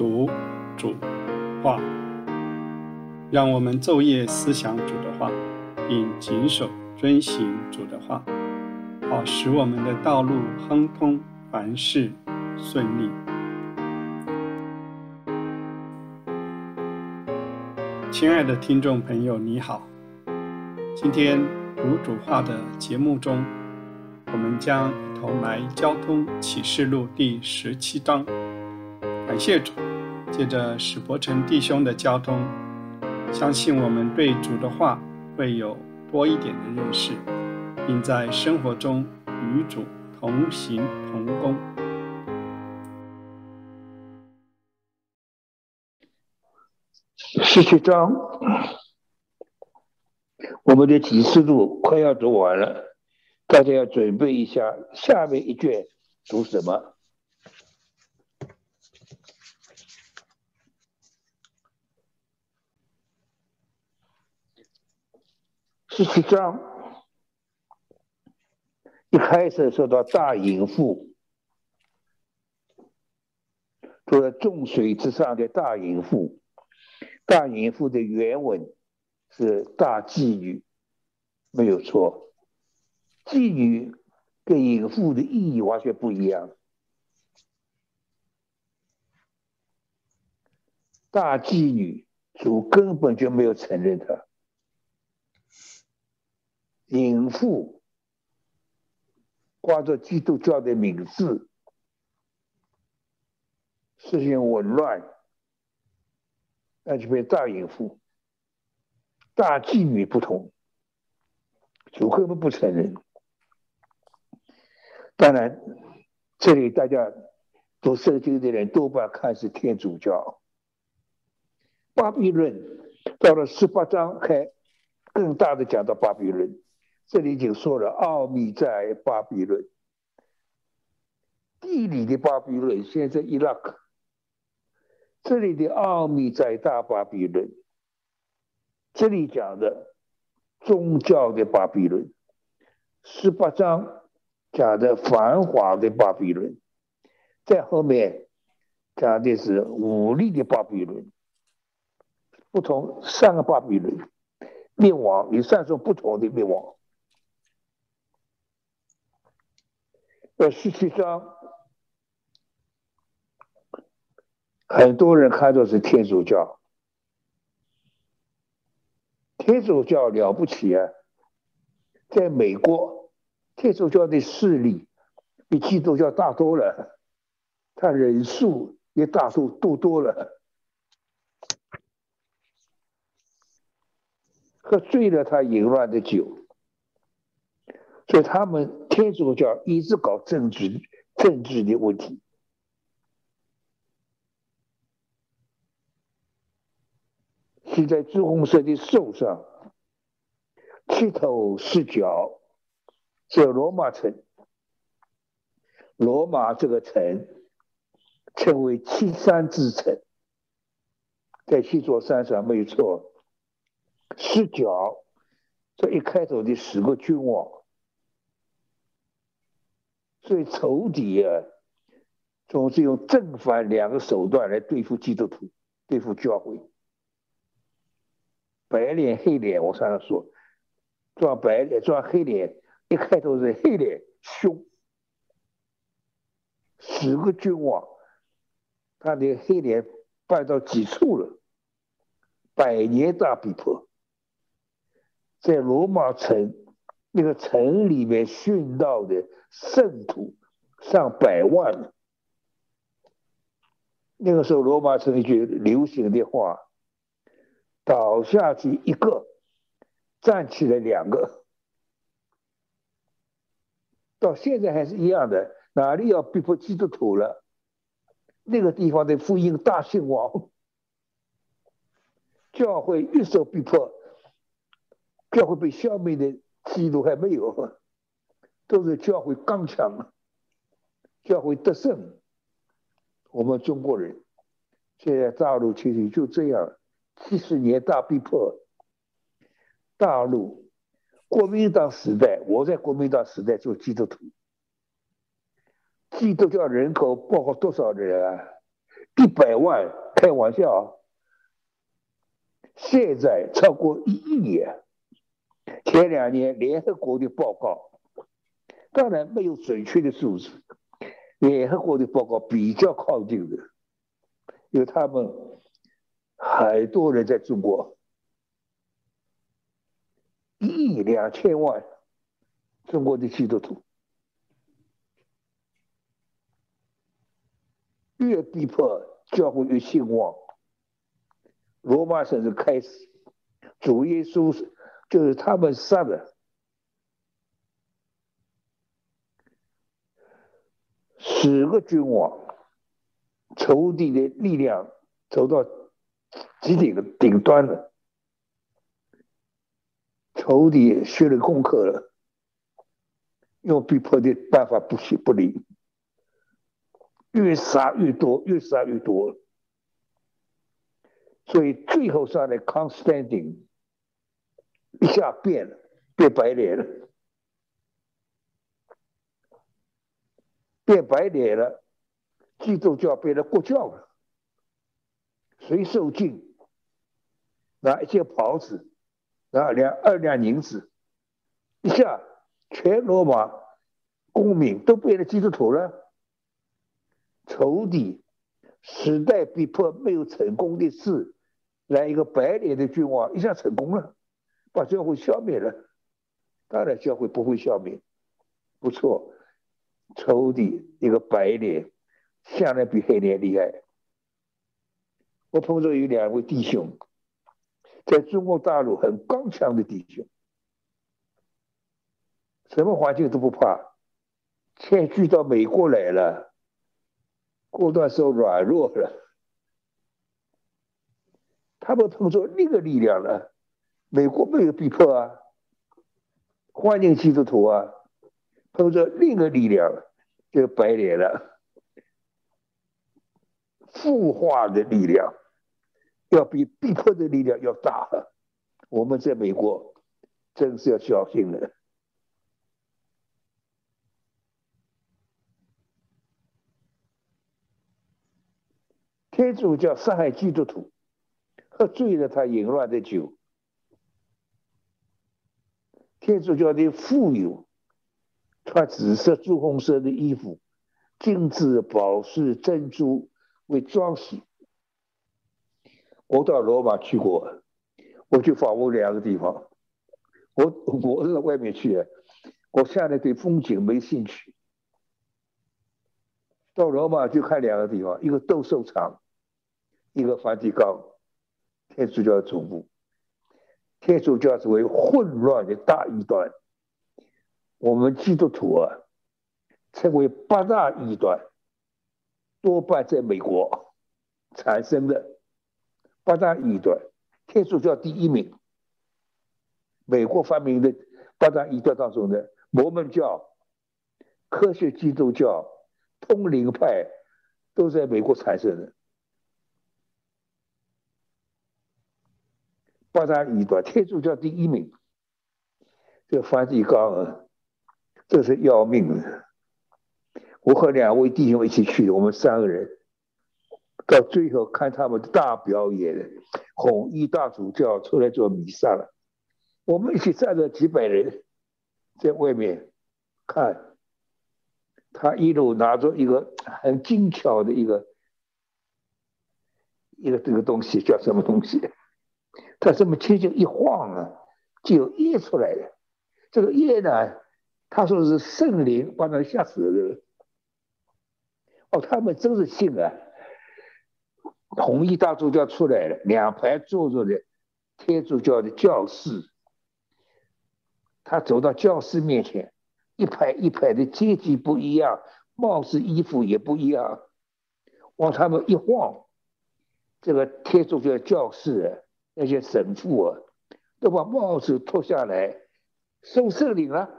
读主话，让我们昼夜思想主的话，并谨守遵行主的话，好使我们的道路亨通，凡事顺利。亲爱的听众朋友，你好，今天读主话的节目中，我们将一同来交通启示录第十七章。感谢主，借着史伯成弟兄的交通，相信我们对主的话会有多一点的认识，并在生活中与主同行同工。十七章，我们的启示录快要读完了，大家要准备一下，下面一卷读什么？十七章一开始说到大隐妇，说在众水之上的大隐妇。大隐妇的原文是大妓女，没有错。妓女跟隐妇的意义完全不一样。大妓女主根本就没有承认她。隐妇挂着基督教的名字，事情紊乱，那就变大隐妇。大妓女不同，主根本不承认。当然，这里大家读圣经的人多半看是天主教。巴比伦到了十八章，还更大的讲到巴比伦。这里已经说了，奥秘在巴比伦，地理的巴比伦现在伊拉克。这里的奥秘在大巴比伦，这里讲的宗教的巴比伦，十八章讲的繁华的巴比伦，在后面讲的是武力的巴比伦，不同三个巴比伦。灭亡，有三种不同的灭亡。在十七章，很多人看作是天主教。天主教了不起啊！在美国，天主教的势力比基督教大多了，他人数也大数多多了，喝醉了他淫乱的酒。所以他们天主教一直搞政治政治的问题，是在朱红色的树上，七头四脚，是罗马城。罗马这个城称为七山之城，在七座山上没有错。十角，这一开头的十个君王。对仇敌啊，总是用正反两个手段来对付基督徒，对付教会。白脸黑脸，我上次说，装白脸装黑脸，一开头是黑脸凶，十个君王，他的黑脸办到几处了？百年大逼迫，在罗马城。那个城里面殉道的圣徒上百万。那个时候，罗马城一句流行的话：“倒下去一个，站起来两个。”到现在还是一样的，哪里要逼迫基督徒了？那个地方的福音大兴旺，教会越受逼迫，教会被消灭的。基督还没有，都是教会刚强，教会得胜。我们中国人现在大陆其实就这样，七十年大逼迫，大陆国民党时代，我在国民党时代做基督徒，基督教人口包括多少人啊？一百万，开玩笑，现在超过一亿年。前两年联合国的报告，当然没有准确的数字，联合国的报告比较靠近的，因为他们很多人在中国，一亿两千万中国的基督徒。越逼迫教会越兴旺，罗马甚至开始主耶稣就是他们杀的十个君王，仇敌的力量走到极顶的顶端了，仇敌学了功课了，用逼迫的办法不行不理。越杀越多，越杀越多，所以最后上来康斯坦丁一下变了，变白脸了，变白脸了，基督教变了国教了，谁受敬，拿一件袍子，拿两二两银子，一下全罗马公民都变了基督徒了。仇敌时代逼迫没有成功的事，来一个白脸的君王一下成功了，把教会消灭了。当然教会不会消灭，不错，仇敌一个白脸，向来比黑脸厉害。我碰到有两位弟兄，在中国大陆很刚强的弟兄，什么环境都不怕，迁居到美国来了。过段时候软弱了，他们碰着另一个力量了。美国没有逼迫啊，欢迎基督徒啊，碰着另一个力量就白脸了。腐化的力量要比逼迫的力量要大。我们在美国真是要小心了。天主教杀害基督徒，喝醉了他淫乱的酒。天主教的富有，穿紫色、朱红色的衣服，金子、宝石、珍珠为装饰。我到罗马去过，我去访问两个地方。我我到外面去，我下来对风景没兴趣。到罗马就看两个地方，一个斗兽场。一个梵蒂冈，天主教总部，天主教是为混乱的大异端，我们基督徒啊，称为八大异端，多半在美国 产生的八大异端，天主教第一名，美国发明的八大异端当中的摩门教、科学基督教、通灵派，都在美国产生的。八大异端，天主教第一名。这梵蒂冈啊，这是要命的。我和两位弟兄一起去，我们三个人到最后看他们的大表演，红衣大主教出来做弥撒了。我们一起站着几百人在外面看，他一路拿着一个很精巧的一个一个这个东西，叫什么东西？他这么轻轻一晃啊，就溢出来了。这个液呢，他说是圣灵把他吓死了。哦，他们真是信啊！红衣大主教出来了，两排坐着的天主教的教士。他走到教士面前，一排一排的阶级不一样，帽子衣服也不一样，往他们一晃，这个天主教教士。那些神父啊，都把帽子脱下来，受圣灵了，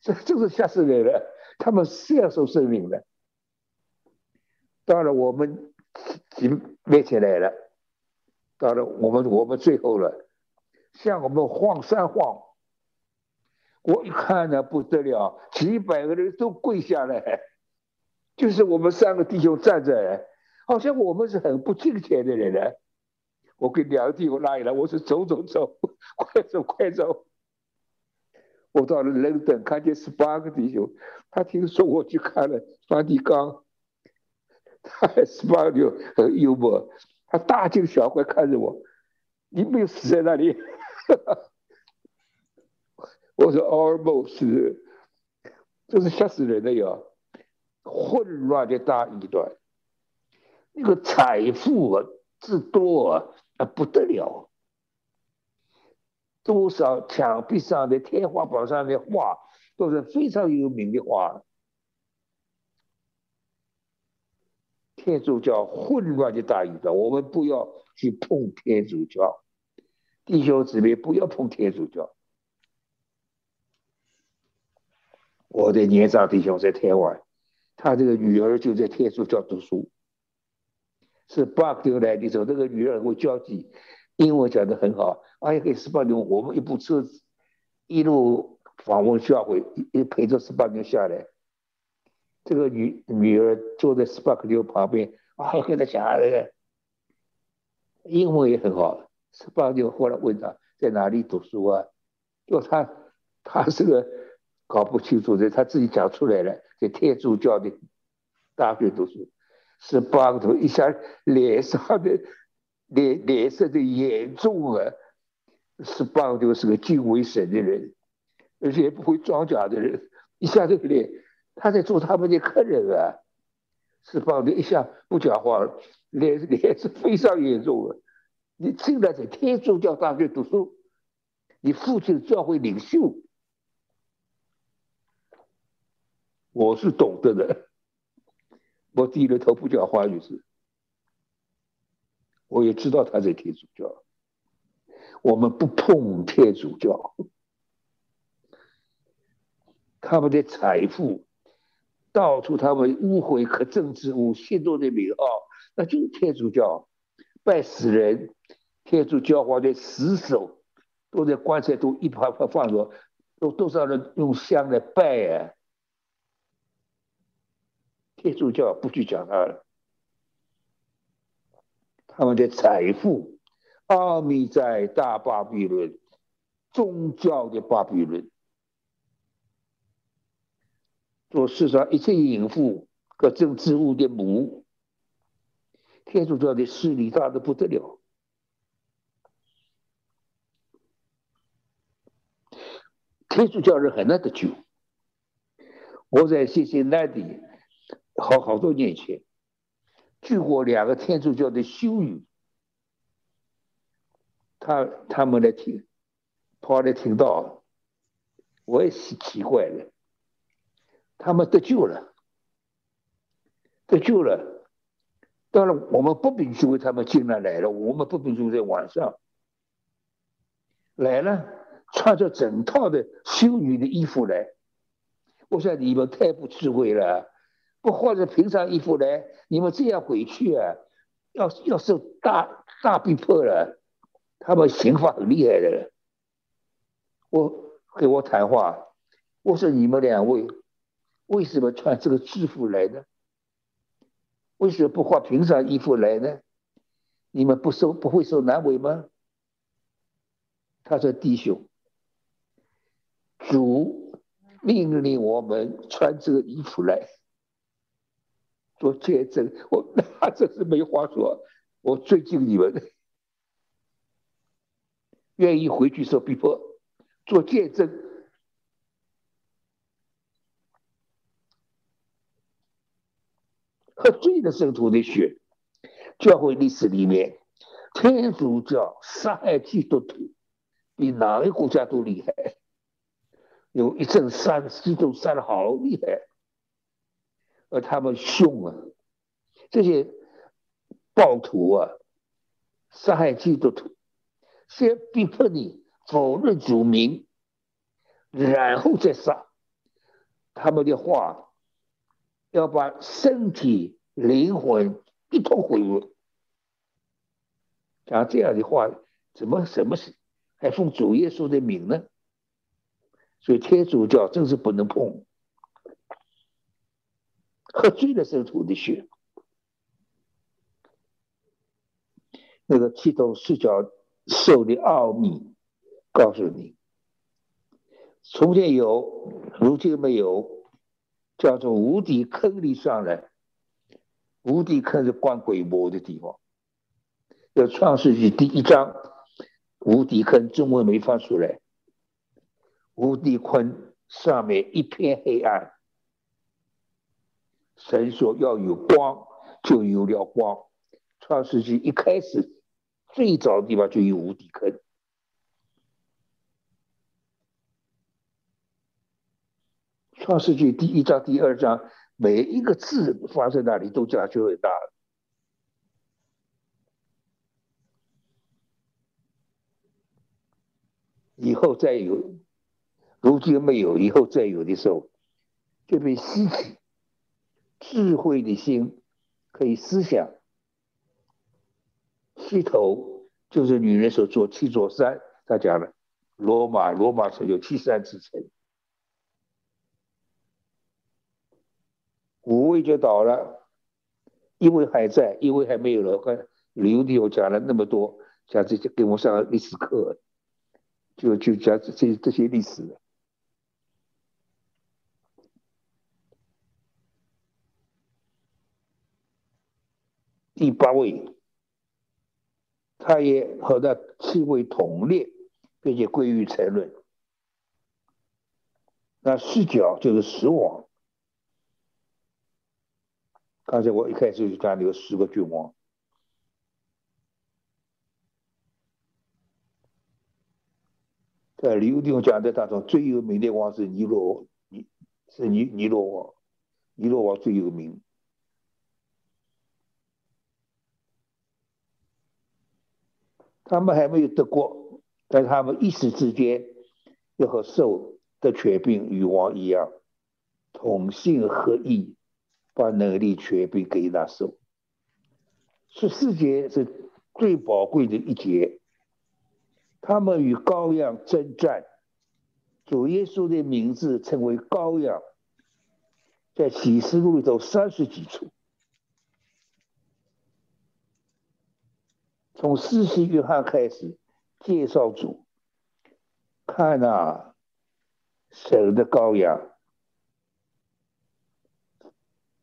这这是吓死人了。他们是要受圣灵的。到了我们几面前来了，到了我们我们最后了，向我们晃三晃。我一看呢不得了，几百个人都跪下来，就是我们三个弟兄站着，好像我们是很不敬虔的人呢。我跟梁弟我拉一拉，我说走走走，快走快走。我到了伦敦，看见十八个弟兄，他听说我去看了梵蒂冈，他十八个就很幽默，他大惊小怪看着我，你没有死在那里？我说 almost，这是吓死人的呀，混乱的大一段，那个财富啊之多啊那不得了。多少墙壁上的、天花板上的画都是非常有名的画。天主教混乱的大宇宙，我们不要去碰天主教，弟兄姊妹不要碰天主教。我的年长弟兄在台湾，他这个女儿就在天主教读书，是巴克来的时候，这个女儿会交际。英文讲的很好，哎呀，给十八牛，我们一部车子一路访问教会，一陪着十八牛下来。这个女女儿坐在十八牛旁边，啊，跟他讲那个英文也很好。十八牛后来问他在哪里读书啊？就他他是个搞不清楚的，他自己讲出来了，在天主教的大学读书。十八个头一下脸上的。脸脸色的严重啊，十八就是个敬畏神的人，而且不会装假的人。一下这个脸，他在做他们的客人啊，十八的一下不讲话了，脸脸是非常严重啊。你进来在天主教大学读书，你父亲教会领袖，我是懂得的，我低着头不讲话就是。我也知道他在天主教，我们不碰天主教，他们的财富，到处他们污秽和政治无信徒的名号，那就是天主教，拜死人，天主教皇的死手都在棺材都一排排放着，都多少人用香来拜啊，天主教不去讲他了。他们的财富，奥秘在大巴比伦，宗教的巴比伦，做世上一切淫妇和政治物的母，天主教的势力大的不得了。天主教人很难得救。我在谢谢那里，好好多年前。去过两个天主教的修女，他他们来听，跑来听到，我也是奇怪了，他们得救了，得救了，当然我们不允许为他们进来来了，我们不允许在晚上来了，穿着整套的修女的衣服来，我想你们太不智慧了。不换着平常衣服来，你们这样回去啊，要要受大大逼迫了。他们刑法很厉害的。我给我谈话，我说你们两位为什么穿这个制服来呢？为什么不换平常衣服来呢？你们不受不会受难为吗？他说：“弟兄，主命令我们穿这个衣服来。”做见证，我 那真是没话说。我尊敬你们，愿意回去受逼迫，做见证。喝醉的圣徒的血，教会历史里面，天主教杀害基督徒比哪个国家都厉害。有一阵杀基督杀的好厉害。而他们凶啊，这些暴徒啊，杀害基督徒，先逼迫你否认主名，然后再杀。他们的话要把身体、灵魂一同毁灭。讲这样的话，怎么什么是还奉主耶稣的名呢？所以天主教真是不能碰。喝醉了时候吐的血，那个七头四脚兽的奥秘，告诉你。从前有，如今没有，叫做无底坑里上来。无底坑是关鬼魔的地方。有创世纪第一章，无底坑中文没发出来。无底坑上面一片黑暗。神说要有光，就有了光。创世纪一开始最早的地方就有无底坑。创世纪第一章、第二章，每一个字发在那里都价值很大。以后再有，如今没有，以后再有的时候，就被吸起。智慧的心可以思想，溪头就是女人所做七座山，他讲了，罗马罗马城有七山之城。五位就倒了，一位还在，一位还没有了。看刘弟我讲了那么多，讲这些给我上历史课，就就讲这这些历史。第八位，他也和那七位同列，并且归于沉沦。那视角就是死亡。刚才我一开始就讲有十个君王，在刘定讲的当中最有名的王是尼罗，尼是尼尼罗王，尼罗王最有名。他们还没有得过，但他们一时之间要和兽的权柄与王一样，同心合意。把能力全部给那兽。十四节是最宝贵的一节，他们与羔羊征战，主耶稣的名字称为羔羊，在启示录里头三十几处，从四世约翰开始介绍主，看啊，神的羔羊。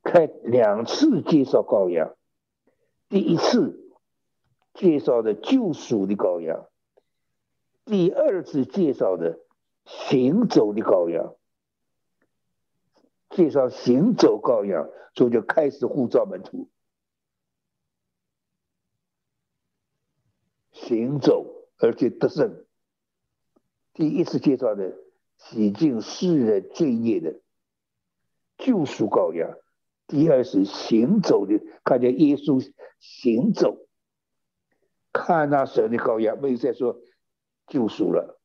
开两次介绍羔羊，第一次介绍的救赎的羔羊，第二次介绍的行走的羔羊，介绍行走羔羊，所以就开始呼召门徒行走，而且得胜。第一次介绍的洗净世人罪孽的救赎羔羊。第二是行走的，看见耶稣行走，看那神的羔羊，没有再说救赎了。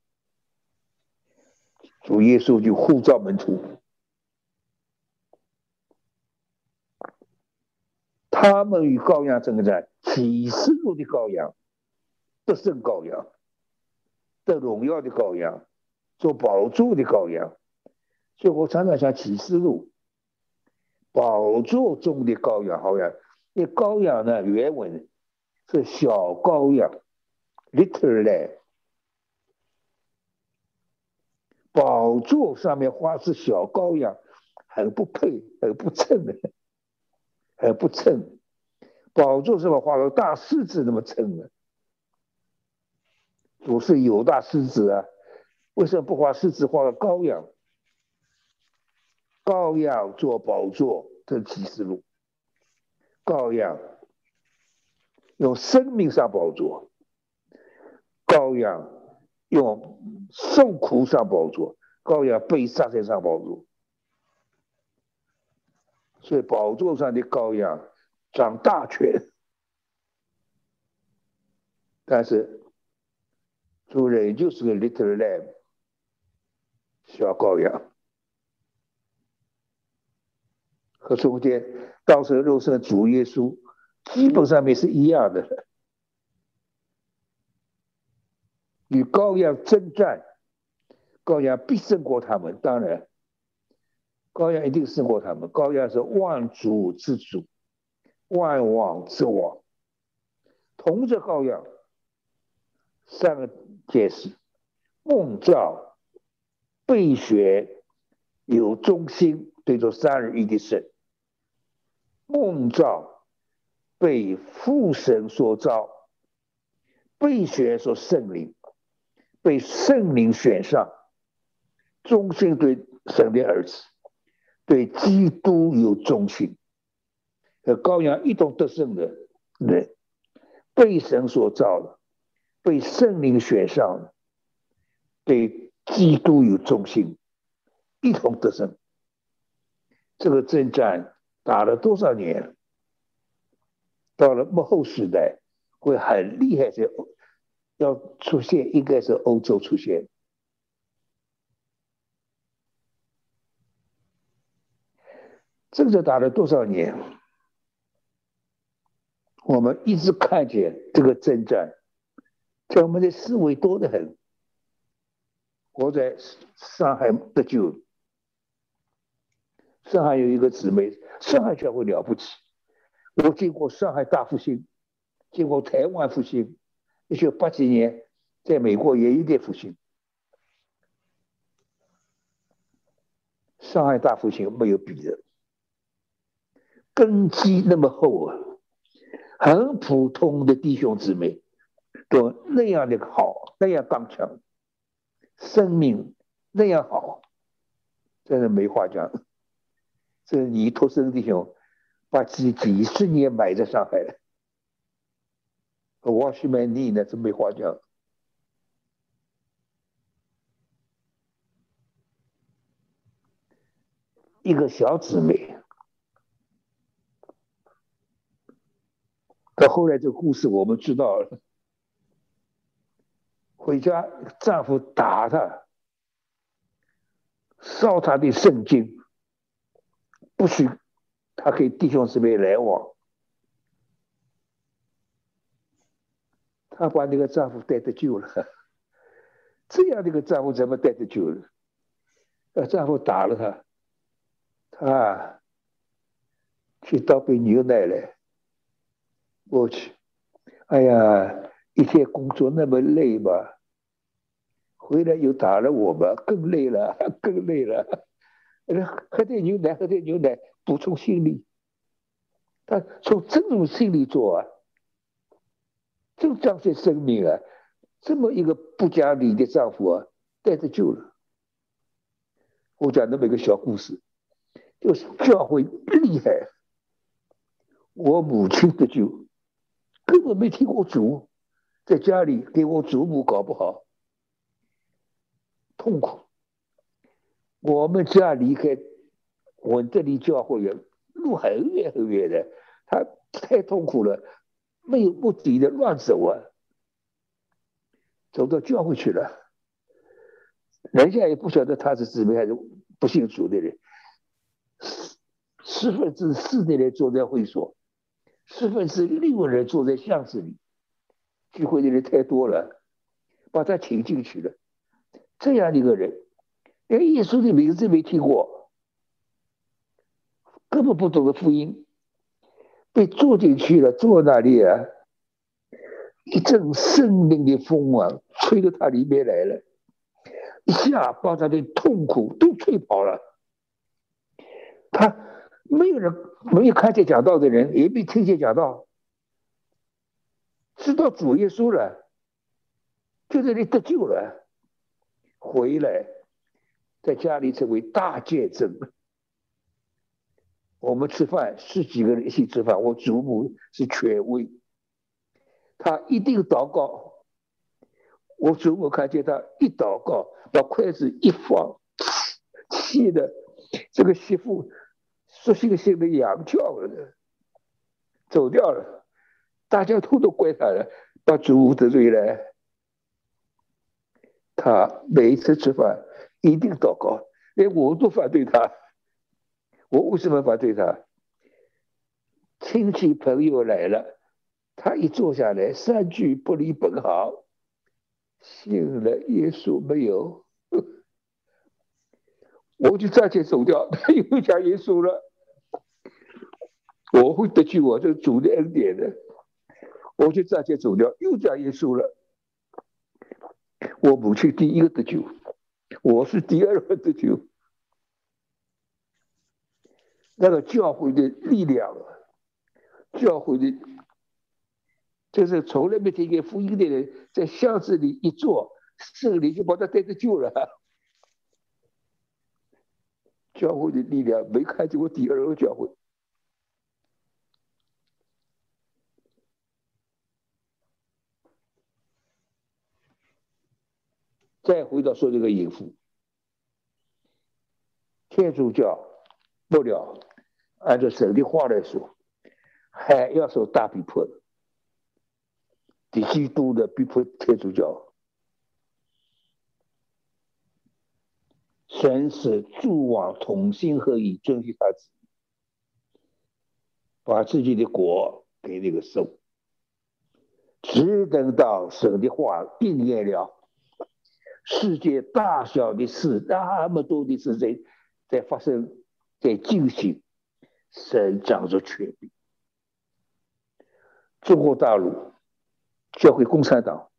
主耶稣就呼召门徒，他们与羔羊争战，启示录的羔羊，得胜羔羊，得荣耀的羔羊，做宝座的羔羊。所以我常常想启示录。宝座中的羔羊，好像那羔羊呢？原文是小羔羊，literally。宝座上面画是小羔羊，很不配，很不称的，很不称。宝座上面画个大狮子，那么称的？主是有大狮子啊，为什么不画狮子，画个羔羊？羔羊做宝座这启示录，羔羊用生命上宝座，羔羊用受苦上宝座，羔羊被杀在上宝座，所以宝座上的羔羊掌大权，但是主人就是个 little lamb，小羔羊。和中间道成肉身的主耶稣，基本上面是一样的。与羔羊征战，羔羊必胜过他们。当然，羔羊一定胜过他们。羔羊是万主之主，万王之王，同着羔羊，三个解释：梦兆、备学、有忠心，对着三日一的神。梦兆被父神所造，被选所圣灵，被圣灵选上，忠心对神的儿子，对基督有忠心，和羔羊一同得胜的人。被神所造的，被圣灵选上，对基督有忠心，一同得胜。这个征战打了多少年？到了末后时代，会很厉害。在要出现，应该是欧洲出现。这个打了多少年？我们一直看见这个征战，在我们的思维多得很。我在上海得救，上海有一个姊妹，上海教会了不起。我经过上海大复兴，经过台湾复兴，一九八几年在美国也有点复兴。上海大复兴没有比的，根基那么厚啊。很普通的弟兄姊妹，都那样的好，那样刚强，生命那样好，真是没话讲。这你托生弟兄，把自己几十年埋在上海了，我去买你呢，真没话讲。一个小姊妹。到后来，这个故事我们知道了。回家，丈夫打她，烧她的圣经，不许她跟弟兄姊妹来往。她把那个丈夫带得久了。这样的一个丈夫怎么带得久了？呃，丈夫打了她，她去倒杯牛奶来。过去，哎呀，一天工作那么累嘛，回来又打了我们，更累了，更累了。喝点牛奶，喝点牛奶，补充心力。他从这种心理做啊，就彰显生命啊。这么一个不讲理的丈夫啊，带着救了。我讲那么一个小故事，就是教会厉害。我母亲的救。根本没听过主，在家里给我祖母搞不好，痛苦。我们家离开我这里教会远路很远很远的，他太痛苦了，没有目的的乱走啊，走到教会去了。人家也不晓得他是姊妹还是不信主的人，十十分之四的人坐在会所。十分之六人坐在巷子里，聚会的人太多了，把他请进去了。这样一个人，连耶稣的名字没听过，根本不懂得福音，被坐进去了，坐那里啊，一阵生命的风啊，吹到他里面来了，一下把他的痛苦都吹跑了。他。没有人没有看见讲道的人，也没听见讲道，知道主耶稣了，就这里得救了，回来在家里成为大见证。我们吃饭十几个人一起吃饭，我祖母是权威，他一定祷告。我祖母看见他一祷告，把筷子一放，气的这个媳妇。说信心的羊叫了，走掉了，大家偷偷怪他了，把主得罪了。他每一次吃饭一定祷告，连我都反对他。我为什么反对他？亲戚朋友来了，他一坐下来，三句不离本行，信了耶稣没有？我就暂且走掉，他又讲耶稣了。我会得救，我这主的恩典的。我就直接走掉，又讲耶稣了。我母亲第一个得救，我是第二个得救。那个教会的力量，教会的，就是从来没听见福音的人，在巷子里一坐，圣灵就把他带着救了。教会的力量没看见过第二个教会。再回到说这个淫妇，天主教不了，按照神的话来说，还要受大逼迫。的，第基督的逼迫天主教，神是诸王同心合意，遵循他旨，把自己的国给那个兽，只等到神的话应验了。世界大小的事，那么多的事在在发生，在进行，神掌着权柄。中国大陆教会共产党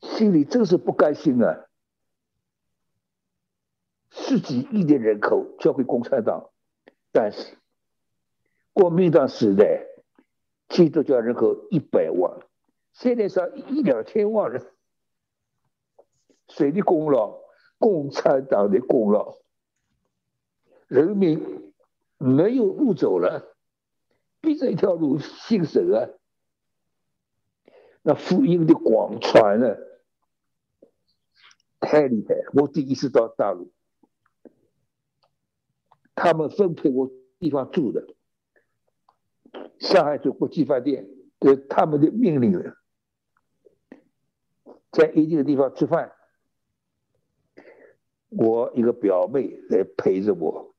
心里真是不甘心啊！十几亿的人口教会共产党，但是国民党时代基督教人口一百万，现在上一两千万人。谁的功劳？共产党的功劳。人民没有路走了，逼着一条路信神啊！那福音的广传呢，太厉害！我第一次到大陆，他们分配我地方住的，上海住国际饭店，对他们的命令的，在一定的地方吃饭。我一个表妹来陪着我，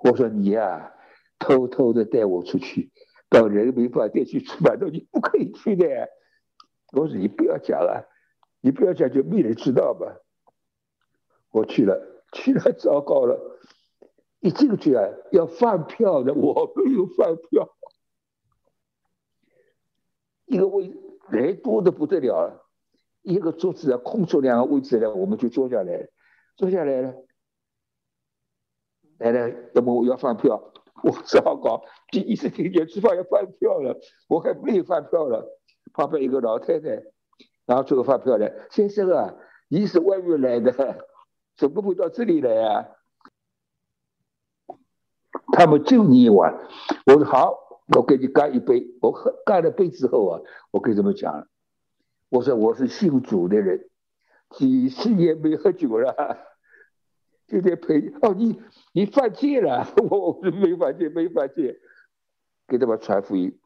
我说你呀，偷偷的带我出去到人民饭店去吃饭，都你不可以去的。我说你不要讲了，你不要讲就没人知道吧。我去了，去了糟糕了，一进去啊要饭票的，我没有饭票，一个位人多的不得了，一个桌子啊空出两个位置来，我们就坐下来。坐下来了，来了，要么我要饭票，我只好搞，第一次听见吃饭要饭票了，我还没有饭票了。旁边一个老太太拿出个饭票来，先生啊，你是外面来的，怎么会到这里来啊？他们就你一碗，我说好，我给你干一杯。我喝干了杯之后啊，我跟他们讲，我说我是姓主的人。几十年没喝酒了，就在陪哦，你你犯戒了，我是没犯戒，没犯戒，给他们传福音。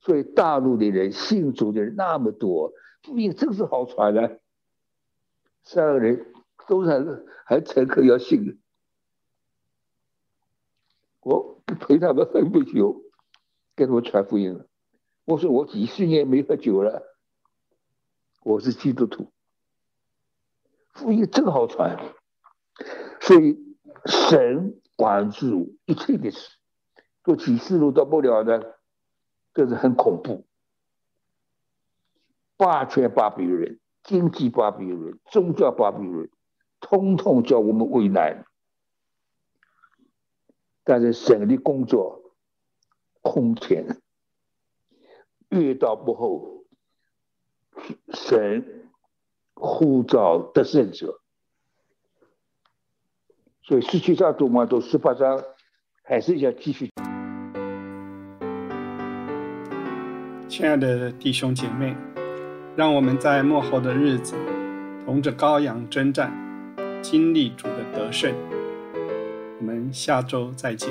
所以大陆的人信主的人那么多，福音真是好传的。三个人都是还诚恳要信的，我陪他们很不久，给他们传福音了。我说我几十年没喝酒了，我是基督徒。福音正好传，所以神管住一切的事，做启示录到不了的，这是很恐怖。霸权巴比伦、经济巴比伦、宗教巴比伦，通通叫我们为难。但是神的工作空前，越到不后，神。呼召得胜者，所以十七章读完，到十八章还是要继续。亲爱的弟兄姐妹，让我们在幕后的日子同着羔羊征战，经历主的得胜。我们下周再见。